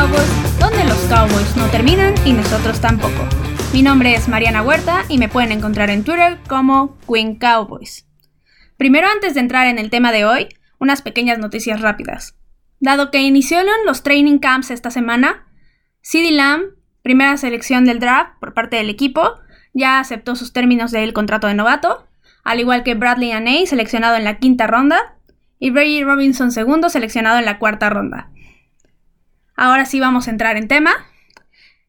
Cowboys, donde los Cowboys no terminan y nosotros tampoco. Mi nombre es Mariana Huerta y me pueden encontrar en Twitter como Queen Cowboys. Primero, antes de entrar en el tema de hoy, unas pequeñas noticias rápidas. Dado que iniciaron los training camps esta semana, CeeDee Lamb, primera selección del draft por parte del equipo, ya aceptó sus términos del contrato de novato, al igual que Bradley Aney, seleccionado en la quinta ronda, y Brady Robinson segundo, seleccionado en la cuarta ronda. Ahora sí vamos a entrar en tema.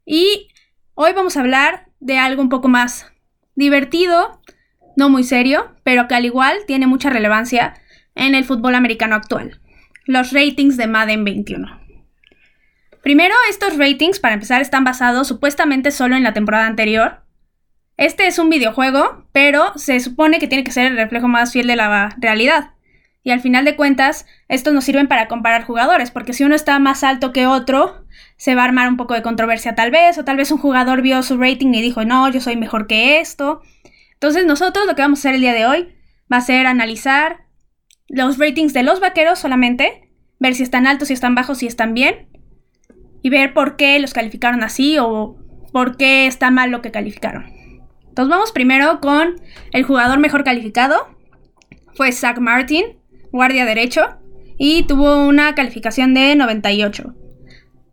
Y hoy vamos a hablar de algo un poco más divertido, no muy serio, pero que al igual tiene mucha relevancia en el fútbol americano actual. Los ratings de Madden 21. Primero, estos ratings, para empezar, están basados supuestamente solo en la temporada anterior. Este es un videojuego, pero se supone que tiene que ser el reflejo más fiel de la realidad. Y al final de cuentas, estos nos sirven para comparar jugadores, porque si uno está más alto que otro, se va a armar un poco de controversia tal vez, o tal vez un jugador vio su rating y dijo, no, yo soy mejor que esto. Entonces nosotros lo que vamos a hacer el día de hoy va a ser analizar los ratings de los vaqueros solamente, ver si están altos, si están bajos, si están bien, y ver por qué los calificaron así o por qué está mal lo que calificaron. Entonces vamos primero con el jugador mejor calificado, fue Zach Martin, guardia derecho, y tuvo una calificación de 98.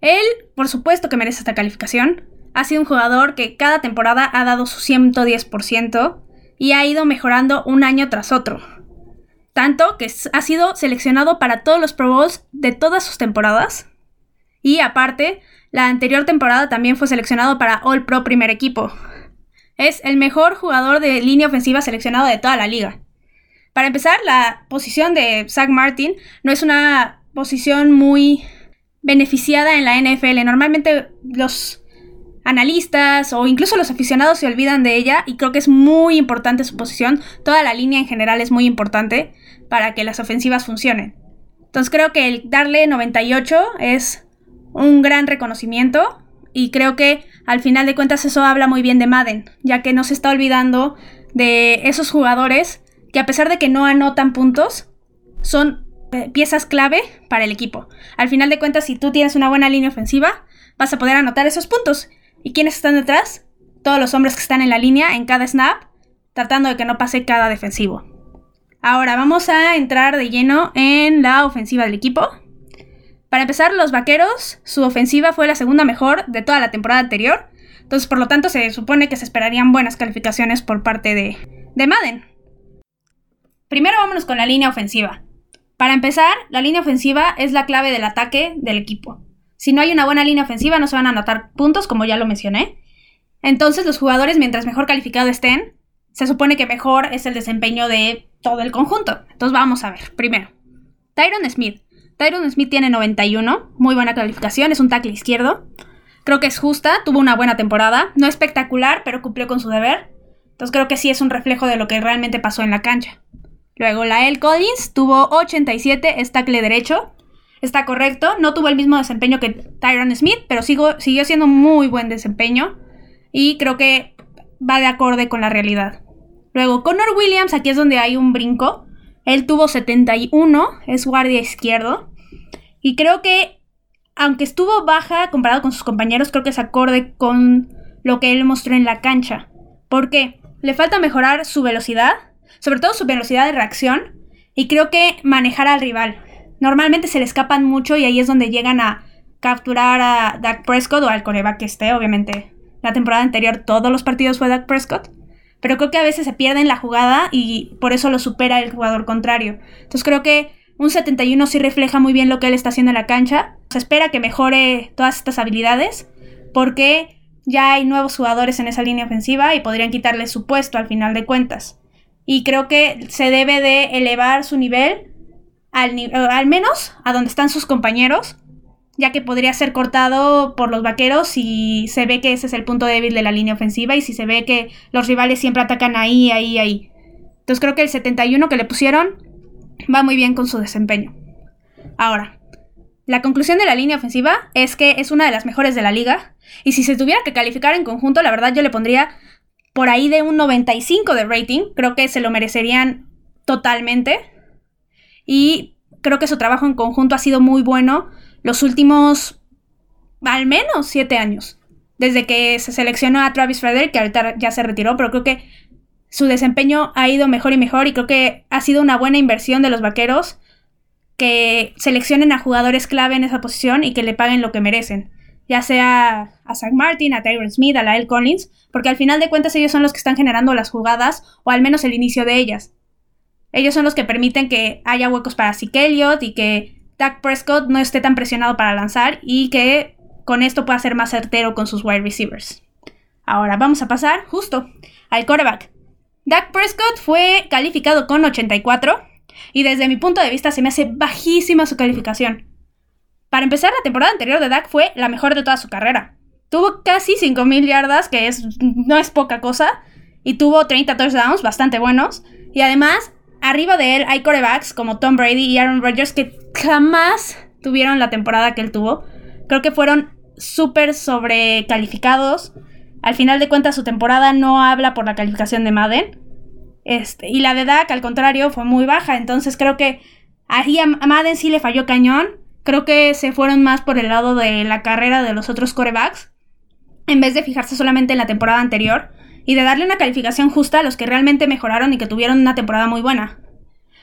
Él, por supuesto que merece esta calificación. Ha sido un jugador que cada temporada ha dado su 110% y ha ido mejorando un año tras otro. Tanto que ha sido seleccionado para todos los Pro Bowls de todas sus temporadas. Y aparte, la anterior temporada también fue seleccionado para All Pro primer equipo. Es el mejor jugador de línea ofensiva seleccionado de toda la liga. Para empezar, la posición de Zach Martin no es una posición muy beneficiada en la NFL. Normalmente los analistas o incluso los aficionados se olvidan de ella y creo que es muy importante su posición. Toda la línea en general es muy importante para que las ofensivas funcionen. Entonces creo que el darle 98 es un gran reconocimiento y creo que al final de cuentas eso habla muy bien de Madden, ya que no se está olvidando de esos jugadores que a pesar de que no anotan puntos, son eh, piezas clave para el equipo. Al final de cuentas, si tú tienes una buena línea ofensiva, vas a poder anotar esos puntos. ¿Y quiénes están detrás? Todos los hombres que están en la línea en cada snap, tratando de que no pase cada defensivo. Ahora vamos a entrar de lleno en la ofensiva del equipo. Para empezar, los vaqueros, su ofensiva fue la segunda mejor de toda la temporada anterior. Entonces, por lo tanto, se supone que se esperarían buenas calificaciones por parte de, de Madden. Primero vámonos con la línea ofensiva. Para empezar, la línea ofensiva es la clave del ataque del equipo. Si no hay una buena línea ofensiva no se van a anotar puntos, como ya lo mencioné. Entonces los jugadores, mientras mejor calificados estén, se supone que mejor es el desempeño de todo el conjunto. Entonces vamos a ver. Primero, Tyron Smith. Tyron Smith tiene 91, muy buena calificación, es un tackle izquierdo. Creo que es justa, tuvo una buena temporada, no espectacular, pero cumplió con su deber. Entonces creo que sí es un reflejo de lo que realmente pasó en la cancha. Luego, Lael Collins tuvo 87, es tackle derecho. Está correcto, no tuvo el mismo desempeño que Tyron Smith, pero siguió siendo muy buen desempeño. Y creo que va de acorde con la realidad. Luego, Connor Williams, aquí es donde hay un brinco. Él tuvo 71, es guardia izquierdo. Y creo que, aunque estuvo baja comparado con sus compañeros, creo que es acorde con lo que él mostró en la cancha. ¿Por qué? Le falta mejorar su velocidad sobre todo su velocidad de reacción y creo que manejar al rival. Normalmente se le escapan mucho y ahí es donde llegan a capturar a Dak Prescott o al coreback que esté, obviamente. La temporada anterior todos los partidos fue Dak Prescott, pero creo que a veces se pierde en la jugada y por eso lo supera el jugador contrario. Entonces creo que un 71 sí refleja muy bien lo que él está haciendo en la cancha. Se espera que mejore todas estas habilidades porque ya hay nuevos jugadores en esa línea ofensiva y podrían quitarle su puesto al final de cuentas y creo que se debe de elevar su nivel al, eh, al menos a donde están sus compañeros, ya que podría ser cortado por los vaqueros si se ve que ese es el punto débil de la línea ofensiva y si se ve que los rivales siempre atacan ahí, ahí, ahí. Entonces creo que el 71 que le pusieron va muy bien con su desempeño. Ahora, la conclusión de la línea ofensiva es que es una de las mejores de la liga y si se tuviera que calificar en conjunto, la verdad yo le pondría por ahí de un 95 de rating. Creo que se lo merecerían totalmente. Y creo que su trabajo en conjunto ha sido muy bueno. los últimos al menos siete años. Desde que se seleccionó a Travis Frederick, que ahorita ya se retiró, pero creo que su desempeño ha ido mejor y mejor y creo que ha sido una buena inversión de los vaqueros que seleccionen a jugadores clave en esa posición y que le paguen lo que merecen. Ya sea a Zach Martin, a Tyron Smith, a Lael Collins, porque al final de cuentas ellos son los que están generando las jugadas o al menos el inicio de ellas. Ellos son los que permiten que haya huecos para Zeke Elliott y que Dak Prescott no esté tan presionado para lanzar y que con esto pueda ser más certero con sus wide receivers. Ahora vamos a pasar justo al quarterback. Dak Prescott fue calificado con 84 y desde mi punto de vista se me hace bajísima su calificación. Para empezar, la temporada anterior de Dak fue la mejor de toda su carrera. Tuvo casi 5.000 yardas, que es, no es poca cosa, y tuvo 30 touchdowns bastante buenos. Y además, arriba de él hay corebacks como Tom Brady y Aaron Rodgers que jamás tuvieron la temporada que él tuvo. Creo que fueron súper sobrecalificados. Al final de cuentas, su temporada no habla por la calificación de Madden. Este, y la de Dak, al contrario, fue muy baja. Entonces creo que a Madden sí le falló cañón. Creo que se fueron más por el lado de la carrera de los otros corebacks. En vez de fijarse solamente en la temporada anterior. Y de darle una calificación justa a los que realmente mejoraron y que tuvieron una temporada muy buena.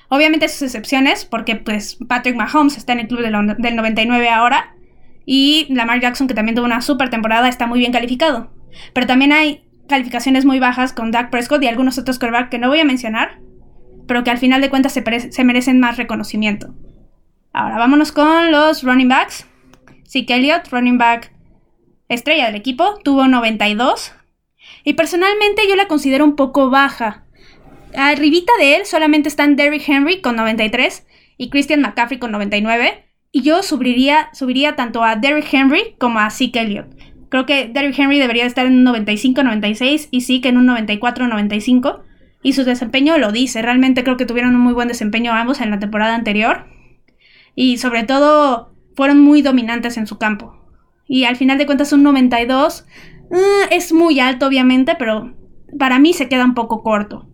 Obviamente sus excepciones, porque pues Patrick Mahomes está en el club del 99 ahora. Y Lamar Jackson, que también tuvo una super temporada, está muy bien calificado. Pero también hay calificaciones muy bajas con Dak Prescott y algunos otros quarterbacks que no voy a mencionar, pero que al final de cuentas se, merecen más reconocimiento. Ahora vámonos con los running backs. Zeke Elliott, running back estrella del equipo, tuvo 92. Y personalmente yo la considero un poco baja. Arribita de él solamente están Derrick Henry con 93 y Christian McCaffrey con 99. Y yo subiría, subiría tanto a Derrick Henry como a Zeke Elliott. Creo que Derrick Henry debería estar en un 95-96 y Zeke en un 94-95. Y su desempeño lo dice. Realmente creo que tuvieron un muy buen desempeño ambos en la temporada anterior. Y sobre todo fueron muy dominantes en su campo. Y al final de cuentas un 92 eh, es muy alto obviamente, pero para mí se queda un poco corto.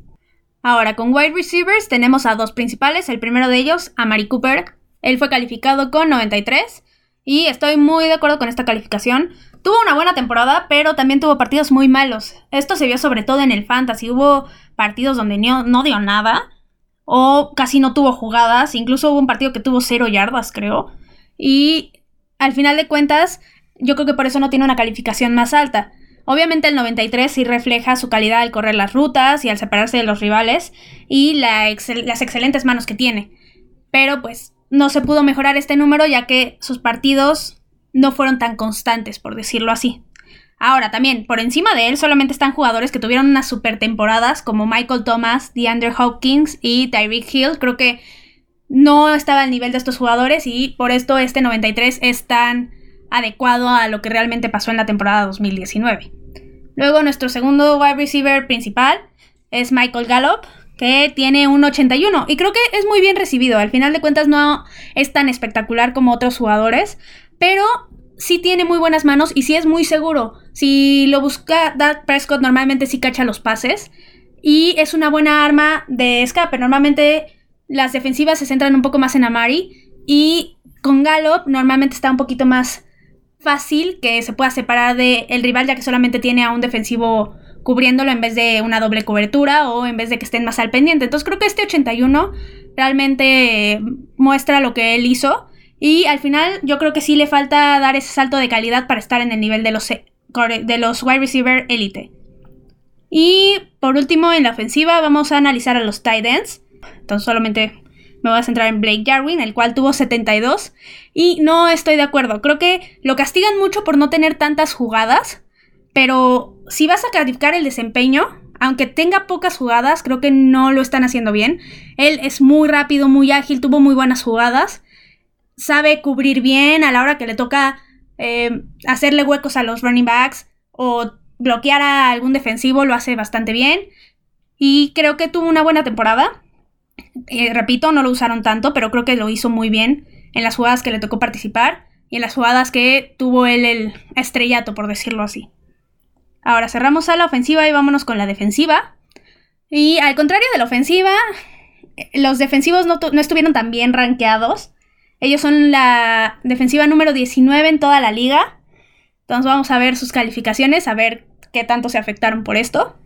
Ahora, con wide receivers tenemos a dos principales. El primero de ellos, a Mari Cooper, él fue calificado con 93 y estoy muy de acuerdo con esta calificación. Tuvo una buena temporada, pero también tuvo partidos muy malos. Esto se vio sobre todo en el fantasy. Hubo partidos donde no, dio nada o casi no tuvo jugadas. Incluso hubo un partido que tuvo cero yardas, creo. Y al final de cuentas, yo creo que por eso no tiene una calificación más alta. Obviamente el 93 sí refleja su calidad al correr las rutas y al separarse de los rivales y las excelentes manos que tiene. Pero pues no se pudo mejorar este número ya que sus partidos no fueron tan constantes, por decirlo así. Ahora también, por encima de él solamente están jugadores que tuvieron unas super temporadas como Michael Thomas, DeAndre Hopkins y Tyreek Hill. Creo que no estaba al nivel de estos jugadores y por esto este 93 es tan adecuado a lo que realmente pasó en la temporada 2019. Luego nuestro segundo wide receiver principal es Michael Gallup, que tiene un 81 y creo que es muy bien recibido. Al final de cuentas no es tan espectacular como otros jugadores, pero sí tiene muy buenas manos y sí es muy seguro. Si lo busca Dak Prescott normalmente sí cacha los pases y es una buena arma de escape. Normalmente las defensivas se centran un poco más en Amari y con Gallup normalmente está un poquito más fácil que se pueda separar del el rival ya que solamente tiene a un defensivo cubriéndolo en vez de una doble cobertura o en vez de que estén más al pendiente. Entonces creo que este 81 realmente muestra lo que él hizo y al final yo creo que sí le falta dar ese salto de calidad para estar en el nivel de los, de los wide receiver elite. Y por último en la ofensiva vamos a analizar a los tight ends. Entonces solamente me voy a centrar en Blake Jarwin, el cual tuvo 72. Y no estoy de acuerdo. Creo que lo castigan mucho por no tener tantas jugadas. Pero si vas a calificar el desempeño, aunque tenga pocas jugadas, creo que no lo están haciendo bien. Él es muy rápido, muy ágil, tuvo muy buenas jugadas. Sabe cubrir bien a la hora que le toca eh, hacerle huecos a los running backs o bloquear a algún defensivo, lo hace bastante bien. Y creo que tuvo una buena temporada. Eh, repito, no lo usaron tanto, pero creo que lo hizo muy bien en las jugadas que le tocó participar y en las jugadas que tuvo él el estrellato, por decirlo así. Ahora cerramos a la ofensiva y vámonos con la defensiva. Y al contrario de la ofensiva, los defensivos no, estuvieron tan bien rankeados. Ellos son la defensiva número 19 en toda la liga. Entonces vamos a ver sus calificaciones, a ver qué tanto se afectaron por esto.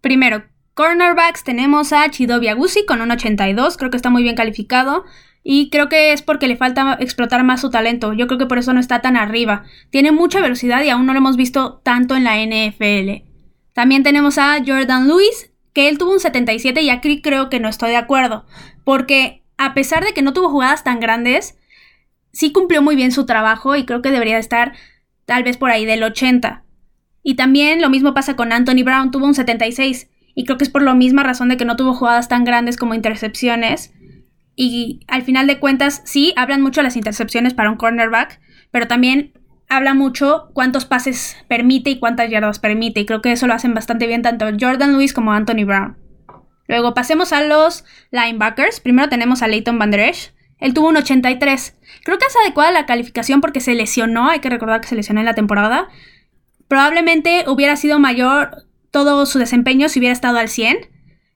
Primero, cornerbacks tenemos a Chidobi Agusi con un 82, creo que está muy bien calificado. Y creo que es porque le falta explotar más su talento. Yo creo que por eso no está tan arriba. Tiene mucha velocidad y aún no lo hemos visto tanto en la NFL. También tenemos a Jordan Lewis, que él tuvo un 77 y aquí creo que no estoy de acuerdo. Porque a pesar de que no tuvo jugadas tan grandes, sí cumplió muy bien su trabajo y creo que debería estar tal vez por ahí del 80. Y también lo mismo pasa con Anthony Brown, tuvo un 76 y creo que es por la misma razón de que no tuvo jugadas tan grandes como intercepciones y al final de cuentas, sí, hablan mucho las intercepciones para un cornerback, pero también habla mucho cuántos pases permite y cuántas yardas permite. Y creo que eso lo hacen bastante bien tanto Jordan Lewis como Anthony Brown. Luego pasemos a los linebackers. Primero tenemos a Leighton Van Der Esch. Él tuvo un 83. Creo que es adecuada la calificación porque se lesionó. Hay que recordar que se lesionó en la temporada. Probablemente hubiera sido mayor todo su desempeño si hubiera estado al 100.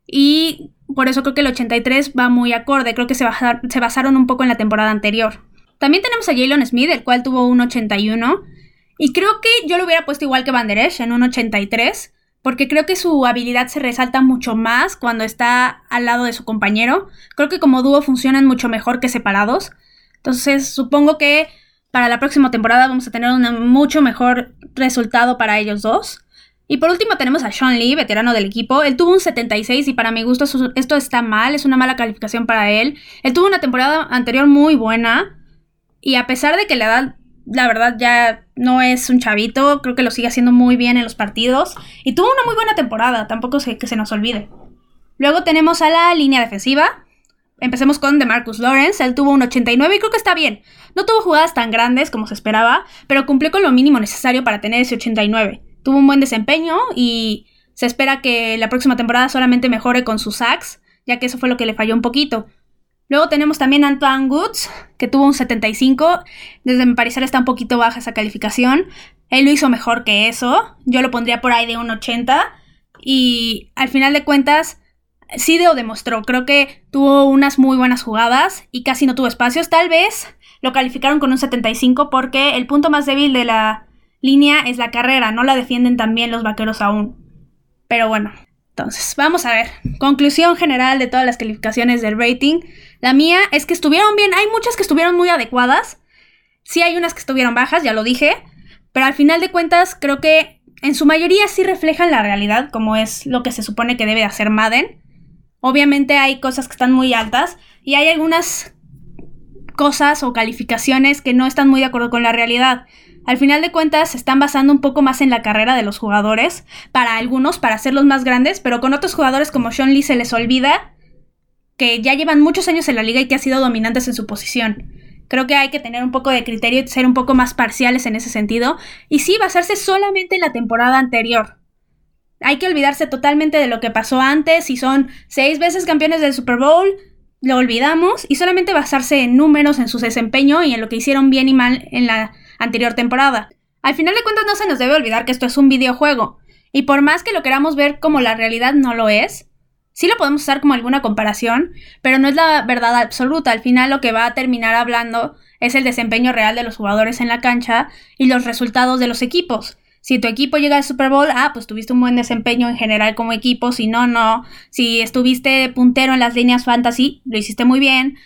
Y por eso creo que el 83 va muy acorde, creo que se, basaron un poco en la temporada anterior. También tenemos a Jalen Smith, el cual tuvo un 81. Y creo que yo lo hubiera puesto igual que Van Der Esch, en un 83, porque creo que su habilidad se resalta mucho más cuando está al lado de su compañero. Creo que como dúo funcionan mucho mejor que separados. Entonces supongo que para la próxima temporada vamos a tener un mucho mejor resultado para ellos dos. Y por último tenemos a Sean Lee, veterano del equipo. Él tuvo un 76 y para mi gusto esto está mal, es una mala calificación para él. Él tuvo una temporada anterior muy buena y a pesar de que la edad, la verdad, ya no es un chavito, creo que lo sigue haciendo muy bien en los partidos. Y tuvo una muy buena temporada, tampoco sé que se nos olvide. Luego tenemos a la línea defensiva. Empecemos con DeMarcus Lawrence, él tuvo un 89 y creo que está bien. No tuvo jugadas tan grandes como se esperaba, pero cumplió con lo mínimo necesario para tener ese 89 tuvo un buen desempeño y se espera que la próxima temporada solamente mejore con sus sacks, ya que eso fue lo que le falló un poquito. Luego tenemos también a Antoine Goods, que tuvo un 75. Desde mi parecer está un poquito baja esa calificación. Él lo hizo mejor que eso. Yo lo pondría por ahí de un 80. Y al final de cuentas, sí lo demostró. Creo que tuvo unas muy buenas jugadas y casi no tuvo espacios. Tal vez lo calificaron con un 75 porque el punto más débil de la línea es la carrera, no la defienden también los vaqueros aún. Pero bueno, entonces, vamos a ver. Conclusión general de todas las calificaciones del rating. La mía es que estuvieron bien, hay muchas que estuvieron muy adecuadas. Sí hay unas que estuvieron bajas, ya lo dije. Pero al final de cuentas, creo que en su mayoría sí reflejan la realidad, como es lo que se supone que debe hacer Madden. Obviamente hay cosas que están muy altas y hay algunas cosas o calificaciones que no están muy de acuerdo con la realidad. Al final de cuentas, se están basando un poco más en la carrera de los jugadores, para algunos, para hacerlos más grandes, pero con otros jugadores como Sean Lee se les olvida que ya llevan muchos años en la liga y que han sido dominantes en su posición. Creo que hay que tener un poco de criterio y ser un poco más parciales en ese sentido. Y sí, basarse solamente en la temporada anterior. Hay que olvidarse totalmente de lo que pasó antes. Si son seis veces campeones del Super Bowl, lo olvidamos. Y solamente basarse en números, en su desempeño y en lo que hicieron bien y mal en la anterior temporada. Al final de cuentas no se nos debe olvidar que esto es un videojuego, y por más que lo queramos ver como la realidad no lo es, sí lo podemos usar como alguna comparación, pero no es la verdad absoluta. Al final lo que va a terminar hablando es el desempeño real de los jugadores en la cancha y los resultados de los equipos. Si tu equipo llega al Super Bowl, ah, pues tuviste un buen desempeño en general como equipo, si no, no. Si estuviste puntero en las líneas fantasy, lo hiciste muy bien.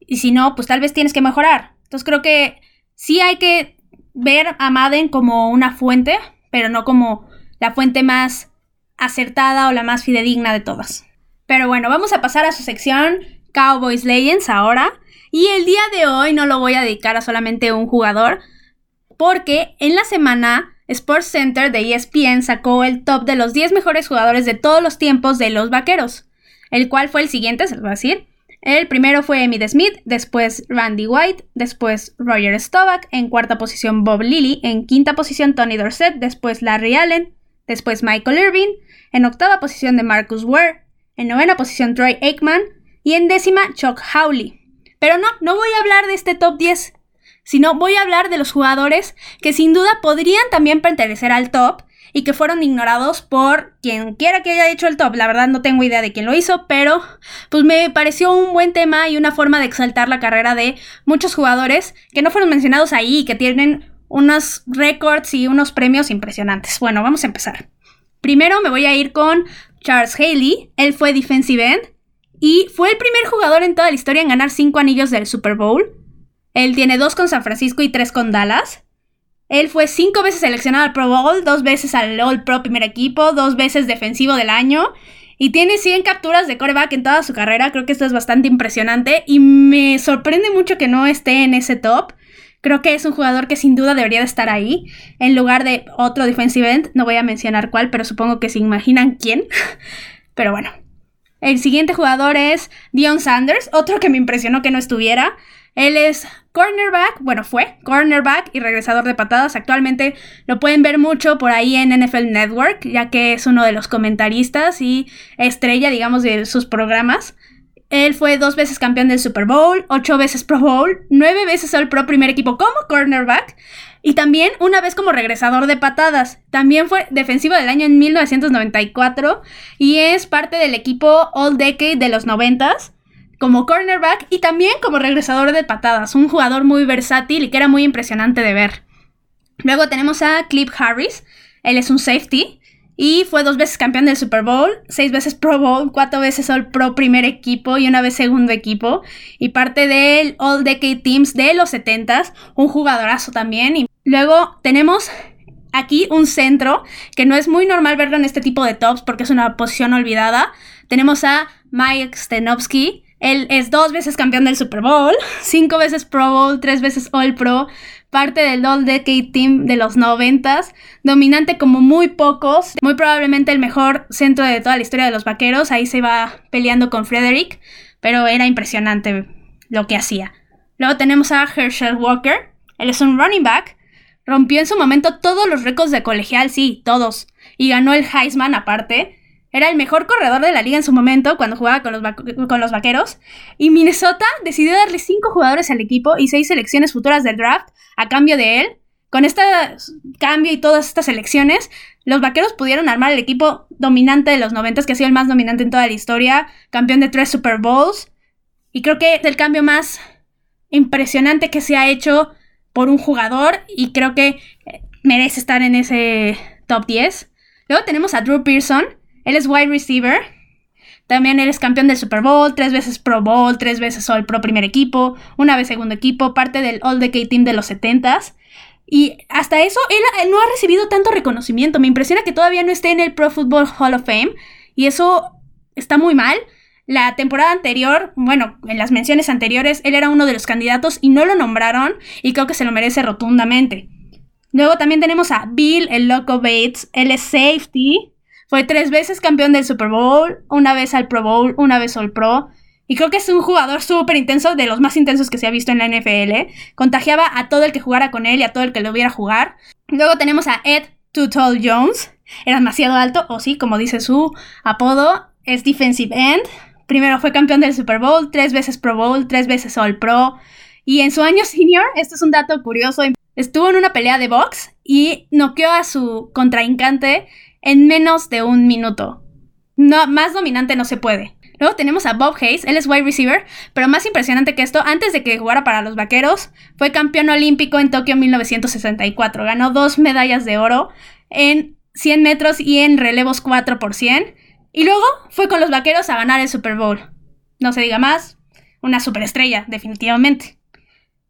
Y si no, pues tal vez tienes que mejorar. Entonces creo que sí hay que ver a Madden como una fuente, pero no como la fuente más acertada o la más fidedigna de todas. Pero bueno, vamos a pasar a su sección Cowboys Legends ahora. Y el día de hoy no lo voy a dedicar a solamente un jugador, porque en la semana Sports Center de ESPN sacó el top de los 10 mejores jugadores de todos los tiempos de los vaqueros, el cual fue el siguiente, se lo voy a decir. El primero fue Emmitt Smith, después Randy White, después Roger Staubach, en cuarta posición Bob Lilly, en quinta posición Tony Dorsett, después Larry Allen, después Michael Irvin, en octava posición de Marcus Ware, en novena posición Troy Aikman y en décima Chuck Howley. Pero no, no voy a hablar de este top 10, sino voy a hablar de los jugadores que sin duda podrían también pertenecer al top y que fueron ignorados por quien quiera que haya hecho el top. La verdad no tengo idea de quién lo hizo, pero pues me pareció un buen tema y una forma de exaltar la carrera de muchos jugadores que no fueron mencionados ahí y que tienen unos récords y unos premios impresionantes. Bueno, vamos a empezar. Primero me voy a ir con Charles Haley. Él fue defensive end y fue el primer jugador en toda la historia en ganar cinco anillos del Super Bowl. Él tiene dos con San Francisco y tres con Dallas. Él fue cinco veces seleccionado al Pro Bowl, dos veces al All Pro primer equipo, dos veces defensivo del año. Y tiene 100 capturas de coreback en toda su carrera. Creo que esto es bastante impresionante. Y me sorprende mucho que no esté en ese top. Creo que es un jugador que sin duda debería de estar ahí. En lugar de otro defensive end. No voy a mencionar cuál, pero supongo que se imaginan quién. pero bueno. El siguiente jugador es Dion Sanders. Otro que me impresionó que no estuviera. Él es cornerback, bueno, fue cornerback y regresador de patadas. Actualmente lo pueden ver mucho por ahí en NFL Network, ya que es uno de los comentaristas y estrella, digamos, de sus programas. Él fue dos veces campeón del Super Bowl, ocho veces Pro Bowl, nueve veces All Pro primer equipo como cornerback y también una vez como regresador de patadas. También fue defensivo del año en 1994 y es parte del equipo All Decade de los 90s como cornerback y también como regresador de patadas, un jugador muy versátil y que era muy impresionante de ver. Luego tenemos a Cliff Harris, él es un safety y fue dos veces campeón del Super Bowl, seis veces Pro Bowl, cuatro veces All Pro primer equipo y una vez segundo equipo y parte del All Decade Teams de los 70s, un jugadorazo también. Y luego tenemos aquí un centro que no es muy normal verlo en este tipo de tops porque es una posición olvidada. Tenemos a Mike Stenovsky, él es dos veces campeón del Super Bowl, cinco veces Pro Bowl, tres veces All Pro, parte del All Decade Team de los noventas, dominante como muy pocos, muy probablemente el mejor centro de toda la historia de los vaqueros, ahí se va peleando con Frederick, pero era impresionante lo que hacía. Luego tenemos a Herschel Walker, él es un running back, rompió en su momento todos los récords de colegial, sí, todos, y ganó el Heisman aparte, era el mejor corredor de la liga en su momento cuando jugaba con los, con los vaqueros. Y Minnesota decidió darle cinco jugadores al equipo y seis selecciones futuras del draft a cambio de él. Con este cambio y todas estas elecciones, los vaqueros pudieron armar el equipo dominante de los 90 que ha sido el más dominante en toda la historia, campeón de tres Super Bowls. Y creo que es el cambio más impresionante que se ha hecho por un jugador y creo que merece estar en ese top 10. Luego tenemos a Drew Pearson, él es wide receiver. También él es campeón del Super Bowl, tres veces Pro Bowl, tres veces All Pro primer equipo, una vez segundo equipo, parte del All Decade Team de los 70s. Y hasta eso, él, no ha recibido tanto reconocimiento. Me impresiona que todavía no esté en el Pro Football Hall of Fame. Y eso está muy mal. La temporada anterior, bueno, en las menciones anteriores, él era uno de los candidatos y no lo nombraron. Y creo que se lo merece rotundamente. Luego también tenemos a Bill, el loco Bates. Él es safety. Fue tres veces campeón del Super Bowl, una vez al Pro Bowl, una vez al Pro. Y creo que es un jugador súper intenso, de los más intensos que se ha visto en la NFL. Contagiaba a todo el que jugara con él y a todo el que lo viera jugar. Luego tenemos a Ed Tuttle Jones. Era demasiado alto, o sí, como dice su apodo, es defensive end. Primero fue campeón del Super Bowl, tres veces Pro Bowl, tres veces All Pro. Y en su año senior, esto es un dato curioso, estuvo en una pelea de box y noqueó a su contraincante en menos de un minuto. No, más dominante no se puede. Luego tenemos a Bob Hayes, él es wide receiver, pero más impresionante que esto, antes de que jugara para los Vaqueros, fue campeón olímpico en Tokio 1964. Ganó dos medallas de oro en 100 metros y en relevos 4 por 100. Y luego fue con los Vaqueros a ganar el Super Bowl. No se diga más, una superestrella, definitivamente.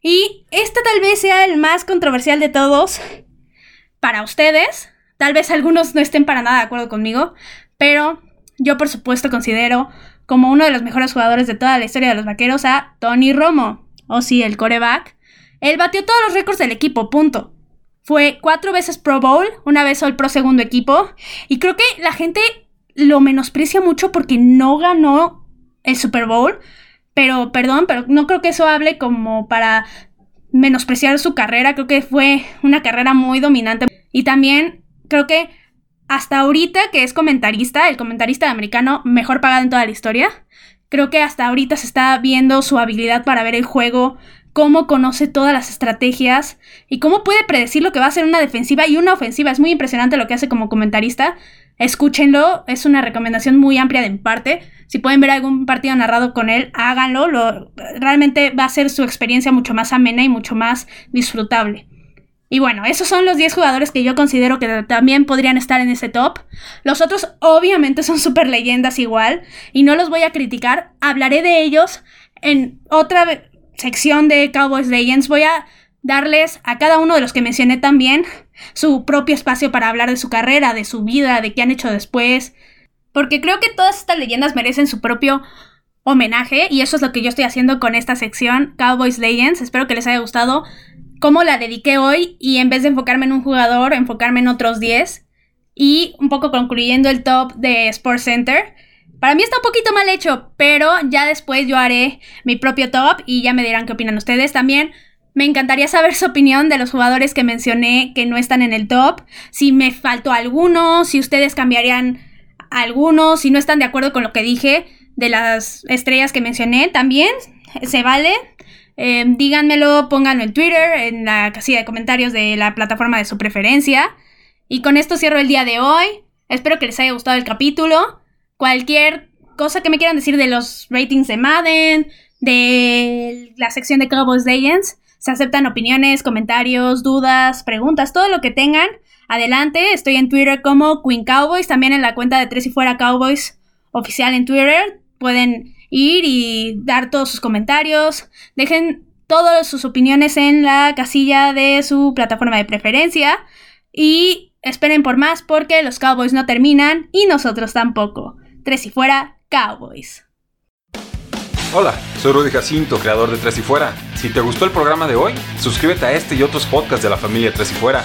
Y este tal vez sea el más controversial de todos para ustedes, Tal vez algunos no estén para nada de acuerdo conmigo, pero yo por supuesto considero como uno de los mejores jugadores de toda la historia de los vaqueros a Tony Romo, o sí, el coreback. Él batió todos los récords del equipo, punto. Fue cuatro veces Pro Bowl, una vez All Pro segundo equipo, y creo que la gente lo menosprecia mucho porque no ganó el Super Bowl, pero perdón, pero no creo que eso hable como para menospreciar su carrera, creo que fue una carrera muy dominante. Y también creo que hasta ahorita que es comentarista, el comentarista americano mejor pagado en toda la historia, creo que hasta ahorita se está viendo su habilidad para ver el juego cómo conoce todas las estrategias y cómo puede predecir lo que va a ser una defensiva y una ofensiva. Es muy impresionante lo que hace como comentarista. Escúchenlo, es una recomendación muy amplia de mi parte. Si pueden ver algún partido narrado con él, háganlo. Lo, realmente va a ser su experiencia mucho más amena y mucho más disfrutable. Y bueno, esos son los 10 jugadores que yo considero que también podrían estar en ese top. Los otros obviamente son super leyendas igual y no los voy a criticar. Hablaré de ellos en otra sección de Cowboys Legends. Voy a darles a cada uno de los que mencioné también su propio espacio para hablar de su carrera, de su vida, de qué han hecho después. Porque creo que todas estas leyendas merecen su propio homenaje y eso es lo que yo estoy haciendo con esta sección Cowboys Legends. Espero que les haya gustado cómo la dediqué hoy y en vez de enfocarme en un jugador, enfocarme en otros 10. Y un poco concluyendo el top de Sports Center. Para mí está un poquito mal hecho, pero ya después yo haré mi propio top y ya me dirán qué opinan ustedes. También me encantaría saber su opinión de los jugadores que mencioné que no están en el top. Si me faltó alguno, si ustedes cambiarían alguno, si no están de acuerdo con lo que dije de las estrellas que mencioné, también se vale. Em, díganmelo, pónganlo en Twitter, en la casilla de comentarios de la plataforma de su preferencia. Y con esto cierro el día de hoy. Espero que les haya gustado el capítulo. Cualquier cosa que me quieran decir de los ratings de Madden, de la sección de Cowboys Legends, se aceptan opiniones, comentarios, dudas, preguntas, todo lo que tengan. Adelante, estoy en Twitter como Queen Cowboys, también en la cuenta de Tres y Fuera Cowboys oficial en Twitter. Pueden ir y dar todos sus comentarios. Dejen todas sus opiniones en la casilla de su plataforma de preferencia. Y esperen por más porque los Cowboys no terminan y nosotros tampoco. Tres y fuera, Cowboys. Hola, soy Rudy Jacinto, creador de Tres y Fuera. Si te gustó el programa de hoy, suscríbete a este y otros podcasts de la familia Tres y Fuera.